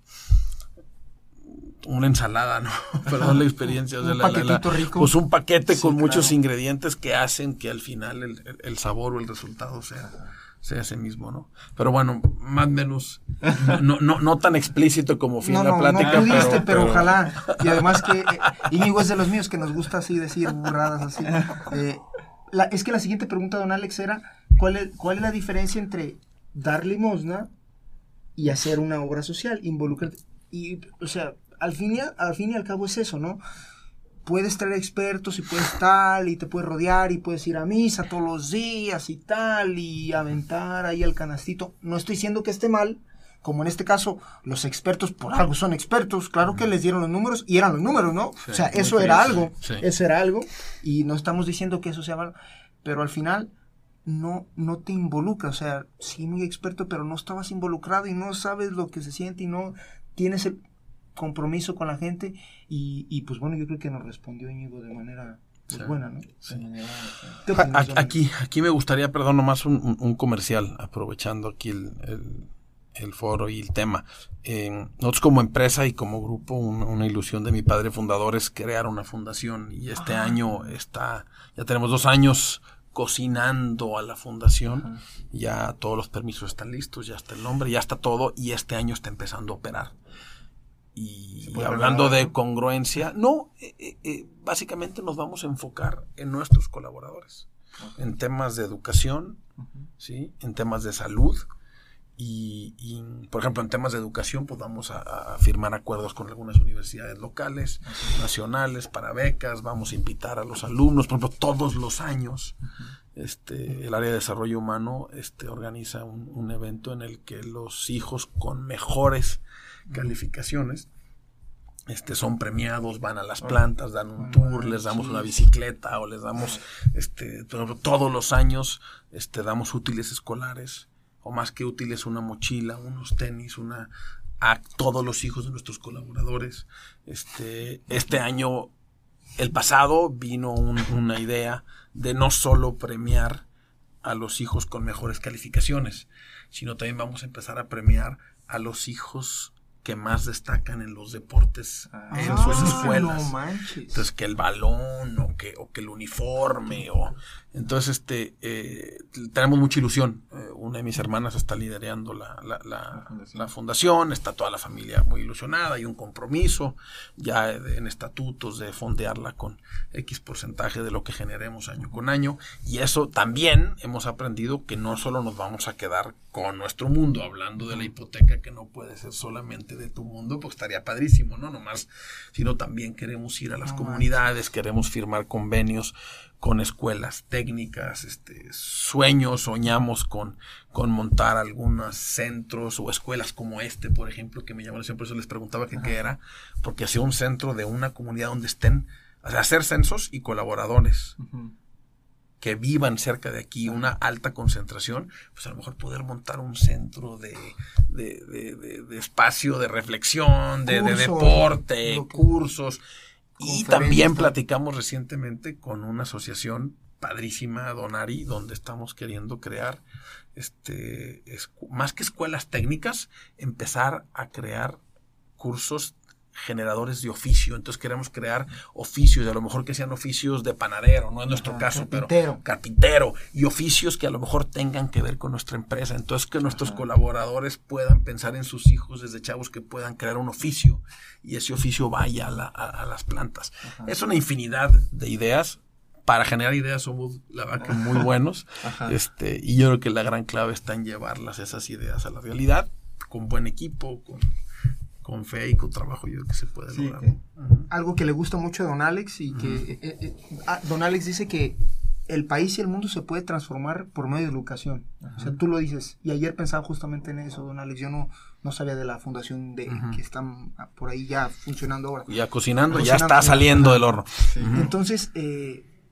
una ensalada, ¿no? Perdón la experiencia. un paquetito rico. Pues un paquete con muchos ingredientes que hacen que al final el, sabor o el resultado sea, sea ese mismo, ¿no? Pero bueno, más o menos, no, no, no tan explícito como fin la plática. No pudiste, pero, ojalá. Y además que eh, Íñigo es de los míos que nos gusta así decir burradas así. Eh, es que la siguiente pregunta, don Alex, era ¿cuál es, cuál es la diferencia entre dar limosna y hacer una obra social, involucrarte? Y, o sea, al fin, y, al fin y al cabo es eso, ¿no? Puedes traer expertos y puedes tal, y te puedes rodear y puedes ir a misa todos los días y tal, y aventar ahí el canastito. No estoy diciendo que esté mal, como en este caso, los expertos por algo son expertos, claro que les dieron los números y eran los números, ¿no? o sea, eso era algo, eso era algo, y no estamos diciendo que eso sea malo, pero al final no, no te involucra, o sea, sí muy experto, pero no estabas involucrado y no sabes lo que se siente y no tienes el, compromiso con la gente y, pues bueno, yo creo que nos respondió Íñigo de manera pues, buena, ¿no? aquí, aquí me gustaría, perdón, nomás un, un comercial, aprovechando aquí el, el, foro y el tema. nosotros como empresa y como grupo, una, ilusión de mi padre fundador es crear una fundación y este año está, ya tenemos dos años cocinando a la fundación, ya todos los permisos están listos, ya está el nombre, ya está todo y este año está empezando a operar. Y, hablando de congruencia, no, eh, eh, eh, básicamente nos vamos a enfocar en nuestros colaboradores, en temas de educación, ¿sí? en temas de salud. Y, por ejemplo, en temas de educación, pues vamos a, firmar acuerdos con algunas universidades locales, nacionales, para becas, vamos a invitar a los alumnos, por ejemplo, todos los años. Este, el área de desarrollo humano este, organiza un, un evento en el que los hijos con mejores calificaciones, este, son premiados, van a las plantas, dan un tour, les damos una bicicleta o les damos, este, todos los años, este, damos útiles escolares o más que útiles una mochila, unos tenis, una a todos los hijos de nuestros colaboradores. Este, este año, el pasado vino una idea de no solo premiar a los hijos con mejores calificaciones, sino también vamos a empezar a premiar a los hijos que más destacan en los deportes ah. en sus escuelas. entonces que el balón o que, o que el uniforme o entonces este eh, tenemos mucha ilusión. Eh, una de mis hermanas está liderando la, la, la, fundación. está toda la familia muy ilusionada, hay un compromiso ya en estatutos de fondearla con X porcentaje de lo que generemos año con año. Y eso también hemos aprendido que no solo nos vamos a quedar con nuestro mundo, hablando de la hipoteca que no puede ser solamente de tu mundo, pues estaría padrísimo, ¿no? Nomás, sino también queremos ir a las comunidades, queremos firmar convenios con escuelas técnicas, este, sueños, soñamos con, con montar algunos centros o escuelas como este, por ejemplo, que me llamó la atención, por eso les preguntaba qué era, porque hacía un centro de una comunidad donde estén, o sea, hacer censos y colaboradores que vivan cerca de aquí, una alta concentración, pues a lo mejor poder montar un centro de, espacio de reflexión, de, deporte, cursos. Y también platicamos recientemente con una asociación padrísima, Donari, donde estamos queriendo crear, este, más que escuelas técnicas, empezar a crear cursos generadores de oficio. Entonces queremos crear oficios, a lo mejor que sean oficios de panadero, no es nuestro caso, pero carpintero, y oficios que a lo mejor tengan que ver con nuestra empresa. Entonces que nuestros colaboradores puedan pensar en sus hijos desde chavos que puedan crear un oficio y ese oficio vaya a, las plantas. Es una infinidad de ideas. Para generar ideas somos, la verdad, que muy buenos. Este, y yo creo que la gran clave está en llevarlas, esas ideas, a la realidad, con buen equipo, con con fe y con trabajo yo creo que se puede lograr. Algo que le gusta mucho a Don Alex y que eh, eh, eh, ah, Don Alex dice que el país y el mundo se puede transformar por medio de educación. O sea, tú lo dices. Y ayer pensaba justamente en eso, Don Alex. Yo no, no sabía de la fundación de que están por ahí ya funcionando ahora. Ya cocinando, ya está saliendo del horno. Entonces,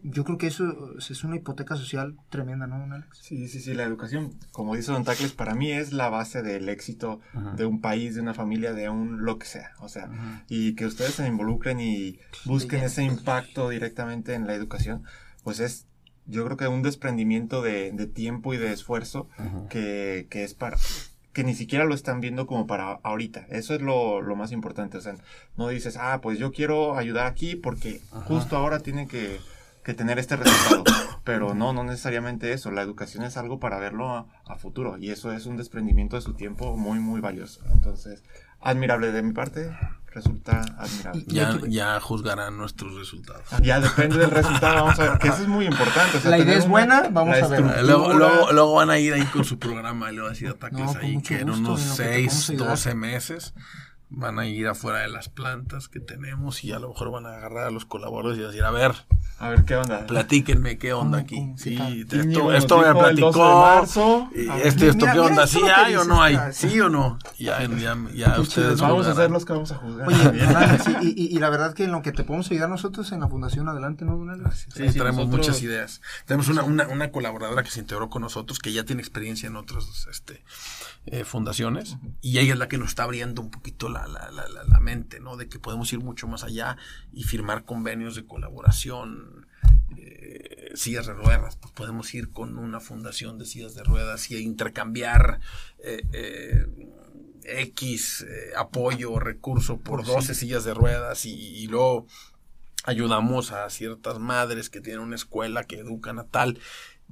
yo creo que eso es una hipoteca social tremenda, ¿no, don Alex? Sí, sí, sí, la educación, como dice Don Tacles, para mí es la base del éxito de un país, de una familia, de un lo que sea. O sea, y que ustedes se involucren y busquen ese impacto directamente en la educación, pues es, yo creo que un desprendimiento de, tiempo y de esfuerzo que, que es para que ni siquiera lo están viendo como para ahorita. Eso es lo, lo, más importante. O sea, no dices, ah, pues yo quiero ayudar aquí porque justo ahora tiene que que tener este resultado. Pero no, no necesariamente eso. La educación es algo para verlo a, futuro y eso es un desprendimiento de su tiempo muy, muy valioso. Entonces, admirable de mi parte. Resulta admirable. Ya, ya juzgarán nuestros resultados. Ya depende del resultado, vamos a ver, que eso es muy importante. la idea es buena, vamos a ver. Luego, luego, van a ir ahí con su programa y le van a decir ataques ahí que en unos 6, 12 meses van a ir afuera de las plantas que tenemos y a lo mejor van a agarrar a los colaboradores y decir, a ver, a ver qué onda. Platíquenme qué onda aquí. Sí, esto, esto me platicó. Este, esto qué onda, sí hay o no hay, sí o no. Ya, ya, ya ustedes vamos a hacer los que vamos a juzgar. Oye, y, y, la verdad que en lo que te podemos ayudar nosotros en la fundación adelante, ¿no, Sí, sí, tenemos muchas ideas. Tenemos una, una, una colaboradora que se integró con nosotros que ya tiene experiencia en otras este, eh, fundaciones y ella es la que nos está abriendo un poquito la, la, la, la, mente, ¿no? De que podemos ir mucho más allá y firmar convenios de colaboración. Eh, sillas de ruedas, pues podemos ir con una fundación de sillas de ruedas y intercambiar eh, X apoyo o recurso por 12 sillas de ruedas y, y luego ayudamos a ciertas madres que tienen una escuela que educan a tal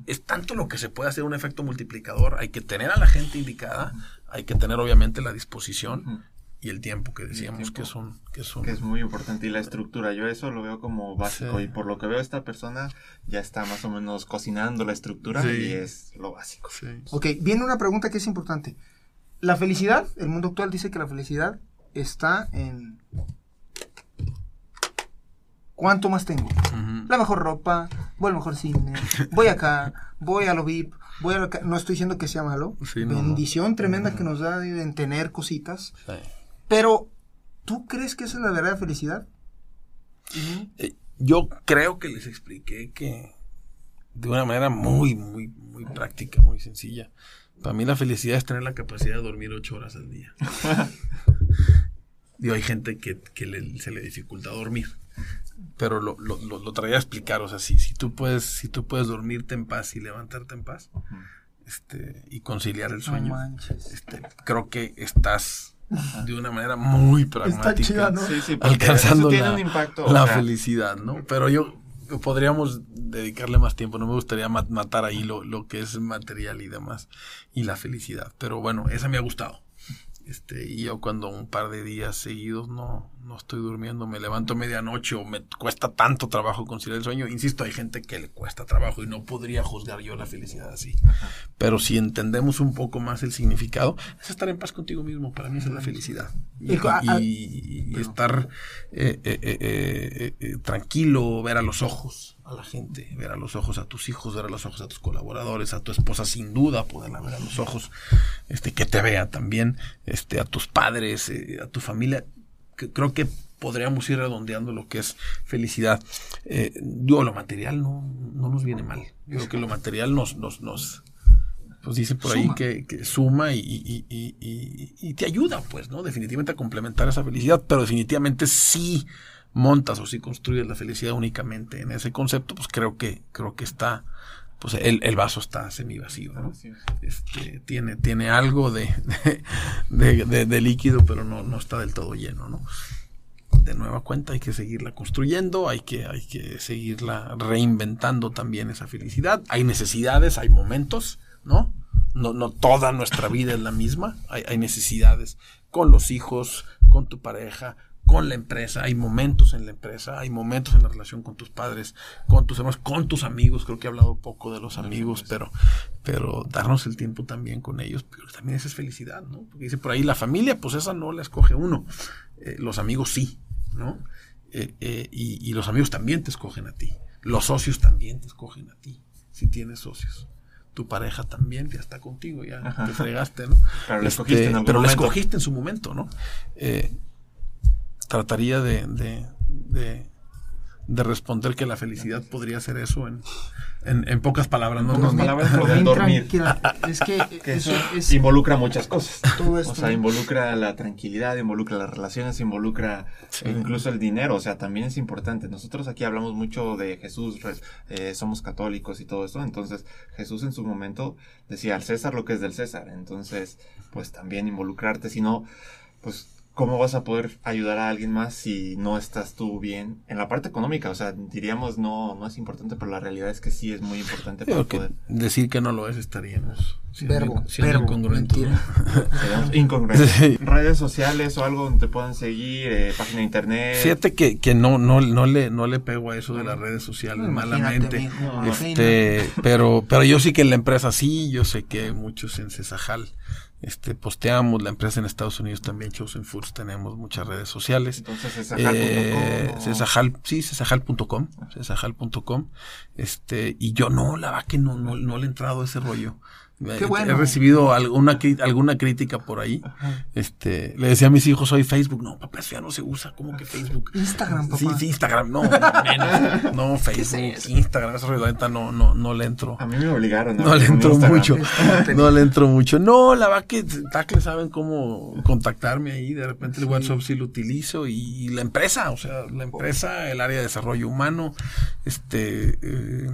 es tanto lo que se puede hacer un efecto multiplicador. Hay que tener a la gente indicada, hay que tener obviamente la disposición y el tiempo que decíamos que son que son que es muy importante y la estructura yo eso lo veo como básico y por lo que veo esta persona ya está más o menos cocinando la estructura y es lo básico. Ok viene una pregunta que es importante. La felicidad el mundo actual dice que la felicidad está en ¿Cuánto más tengo? La mejor ropa, voy al mejor cine, voy acá, voy a lo VIP, voy a lo No estoy diciendo que sea malo. Bendición tremenda que nos da en tener cositas. Pero, ¿tú crees que esa es la verdadera felicidad? Eh, yo creo que les expliqué que de una manera muy, muy, muy práctica, muy sencilla. Para mí la felicidad es tener la capacidad de dormir ocho horas al día. Digo, hay gente que, se le dificulta dormir pero lo, lo, lo, traía a explicar, o sea, si, si, tú puedes, si tú puedes dormirte en paz y levantarte en paz, este, y conciliar el sueño, este, creo que estás de una manera muy pragmática alcanzando la, felicidad, ¿no? Pero yo podríamos dedicarle más tiempo, no me gustaría matar ahí lo, lo que es material y demás, y la felicidad, pero bueno, esa me ha gustado. Este, y yo cuando un par de días seguidos no, no estoy durmiendo, me levanto medianoche o me cuesta tanto trabajo conciliar el sueño. Insisto, hay gente que le cuesta trabajo y no podría juzgar yo la felicidad así. Pero si entendemos un poco más el significado, es estar en paz contigo mismo. Para mí esa es la felicidad. Y, estar eh, eh, eh, tranquilo, ver a los ojos a la gente, ver a los ojos a tus hijos, ver a los ojos a tus colaboradores, a tu esposa sin duda, poderla ver a los ojos, este, que te vea también, este, a tus padres, eh, a tu familia. Que creo que podríamos ir redondeando lo que es felicidad. Eh, digo, lo material no, no nos viene mal. Creo que lo material nos, nos, nos pues dice por ahí que, que suma y, y, y, y, te ayuda, pues, ¿no? Definitivamente a complementar esa felicidad, pero definitivamente sí montas o si construyes la felicidad únicamente en ese concepto, pues creo que, creo que está, pues el, el vaso está semi vacío, Este, tiene, tiene algo de, de, de, líquido, pero no, no está del todo lleno, ¿no? De nueva cuenta hay que seguirla construyendo, hay que, hay que seguirla reinventando también esa felicidad. Hay necesidades, hay momentos, ¿no? No, no toda nuestra vida es la misma, hay, hay necesidades con los hijos, con tu pareja, con la empresa, hay momentos en la empresa, hay momentos en la relación con tus padres, con tus hermanos, con tus amigos, creo que he hablado poco de los amigos, pero, pero darnos el tiempo también con ellos, pero también esa es felicidad, ¿no? Porque dice por ahí, la familia, pues esa no la escoge uno, eh, los amigos sí, ¿no? Eh, eh, y, los amigos también te escogen a ti, los socios también te escogen a ti, si tienes socios tu pareja también ya está contigo, ya te fregaste, ¿no? Pero, le escogiste, en, este, escogiste en su momento, ¿no? Trataría de, de, de responder que la felicidad podría ser eso en, en, en pocas palabras. ¿no? Pocas No, palabras, dormir. tranquila. Es que, Que eso eso es involucra muchas cosas. todo esto. O sea, involucra la tranquilidad, involucra las relaciones, involucra incluso el dinero. O sea, también es importante. Nosotros aquí hablamos mucho de Jesús, eh, somos católicos y todo eso. Entonces, Jesús en su momento decía al César lo que es del César. Entonces, pues también involucrarte. Si no, pues, ¿cómo vas a poder ayudar a alguien más si no estás tú bien? En la parte económica, o sea, diríamos no, no es importante, pero la realidad es que sí es muy importante para poder. decir que no lo es estaríamos siendo, Verbo, siendo verbo, incongruentes, ¿no? mentira. Seríamos incongruentes. Sí. Redes sociales o algo donde te puedan seguir, eh, página de internet. Fíjate que, que no, no, no le, no le pego a eso de las redes sociales No, malamente. Este, pero, pero yo sí que en la empresa sí, yo sé que muchos en Cesajal, este, posteamos, la empresa en Estados Unidos también, Chosen Foods, tenemos muchas redes sociales. Entonces es Eh, ajal.com, Cesajal, sí, cesajal.com, cesajal.com, este, y yo no, la verdad que no, no, no le he entrado a ese rollo. Qué He- bueno. He recibido alguna, alguna crítica por ahí. Este, le decía a mis hijos, soy Facebook. No, papá, eso ya no se usa. ¿Cómo que Facebook? Instagram, papá. Sí, sí, Instagram. No, menos. No, Facebook, Instagram. Eso no, no, no le entro. A mí me obligaron. a No le entro Instagram. mucho. No le entro mucho. No, la verdad que Tacle saben cómo contactarme ahí. De repente el WhatsApp sí lo utilizo. Y, y la empresa, o sea, la empresa, el área de desarrollo humano, este. eh,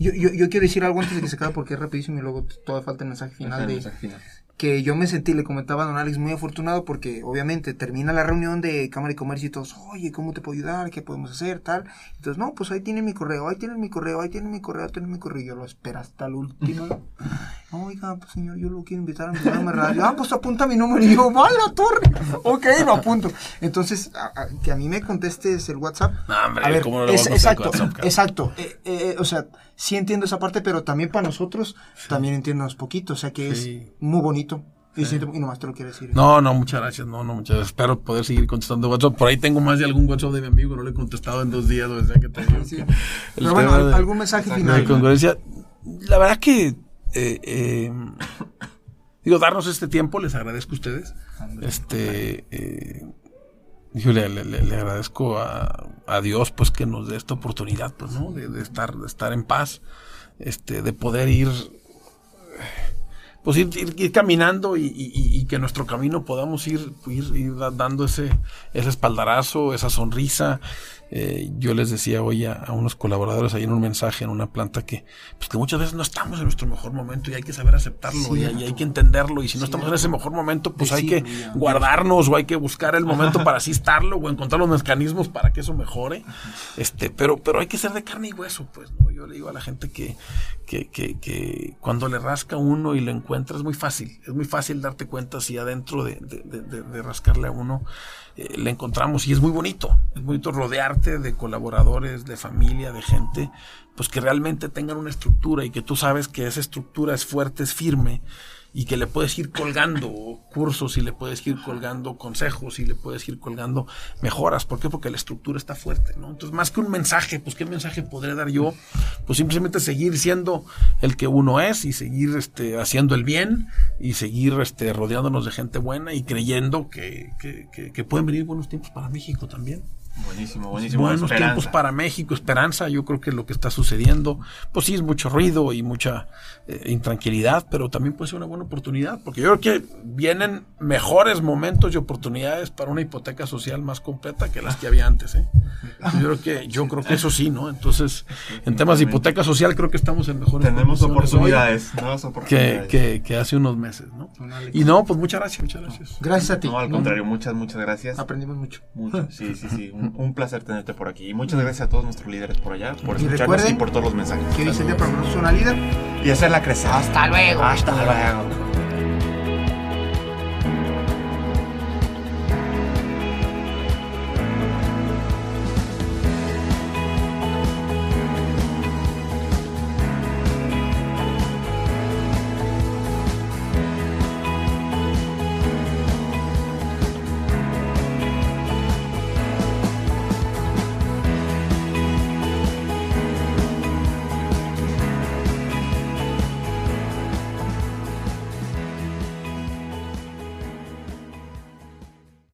Yo, yo, yo quiero decir algo antes de que se acabe porque es rapidísimo y luego todavía falta el mensaje final de mensaje final. Que yo me sentí, le comentaba a don Alex, muy afortunado porque obviamente termina la reunión de Cámara y Comercio y todos, oye, ¿cómo te puedo ayudar? ¿Qué podemos hacer? Tal. Entonces, no, pues ahí tiene mi correo, ahí tiene mi correo, ahí tiene mi correo, ahí tiene mi correo. Y yo lo espero hasta el último. No, oiga, pues señor, yo lo quiero invitar a mi programa de radio. Ah, pues apunta mi número. Y yo, ¡vale, la torre! Ok, lo apunto. Entonces, a- a- que a mí me contestes el WhatsApp. No, hombre, a ver, ¿cómo no voy a es- exacto, WhatsApp, exacto. Eh, eh, o sea, sí entiendo esa parte, pero también para nosotros, también entiendes poquito. O sea, que Sí. es muy bonito. Y, y nomás te lo quiero decir. No, no, muchas gracias. No, no, muchas gracias. Espero poder seguir contestando WhatsApp. Por ahí tengo más de algún WhatsApp de mi amigo. No le he contestado en dos días. O sea, que te digo Sí. que Pero bueno, de- algún mensaje final. La verdad que, eh, eh, digo, darnos este tiempo, les agradezco a ustedes. Este, eh, yo le, le- le- le agradezco a, a Dios, pues, que nos dé esta oportunidad, pues, ¿no? De, de estar, de estar en paz, este, de poder ir, pues, ir, ir- caminando y, y- y- que nuestro camino podamos ir, ir, ir da- dando ese, ese espaldarazo, esa sonrisa. Eh, yo les decía hoy a, a unos colaboradores ahí en un mensaje en una planta que, pues que muchas veces no estamos en nuestro mejor momento y hay que saber aceptarlo y, y hay que entenderlo. Y si no estamos en ese mejor momento pues hay que guardarnos o hay que buscar el momento para así estarlo o encontrar los mecanismos para que eso mejore. Este pero pero hay que ser de carne y hueso pues no yo le digo a la gente que que, que, que cuando le rasca uno y lo encuentra es muy fácil es muy fácil darte cuenta si adentro de, de- de- de- de rascarle a uno eh, le encontramos y es muy bonito es bonito rodearte de colaboradores de familia de gente pues que realmente tengan una estructura y que tú sabes que esa estructura es fuerte es firme y que le puedes ir colgando cursos y le puedes ir colgando consejos y le puedes ir colgando mejoras. ¿Por qué? Porque la estructura está fuerte, ¿no? Entonces, más que un mensaje, pues, ¿qué mensaje podré dar yo? Pues simplemente seguir siendo el que uno es y seguir este, haciendo el bien y seguir este, rodeándonos de gente buena y creyendo que, que, que- pueden venir buenos tiempos para México también Buenísimo, buenísimo. buenos Esperanza. tiempos para México, esperanza, yo creo que lo que está sucediendo, pues sí es mucho ruido y mucha eh, intranquilidad, pero también puede ser una buena oportunidad, porque yo creo que vienen mejores momentos y oportunidades para una hipoteca social más completa que las que había antes, ¿eh? Yo creo que, yo creo que eso sí, ¿no? Entonces, en temas de hipoteca social creo que estamos en mejores Tenemos oportunidades, nuevas que, oportunidades. que, que hace unos meses, ¿no? Y no, pues muchas gracias, muchas gracias. Gracias a ti. No, al contrario, muchas, muchas gracias. Aprendimos mucho. Mucho, sí, sí, sí. Un, un placer tenerte por aquí. Y muchas gracias a todos nuestros líderes por allá, por Y escucharnos y por todos los mensajes. Que para nosotros una líder. Y hacerla crecer. Hasta luego. Hasta luego.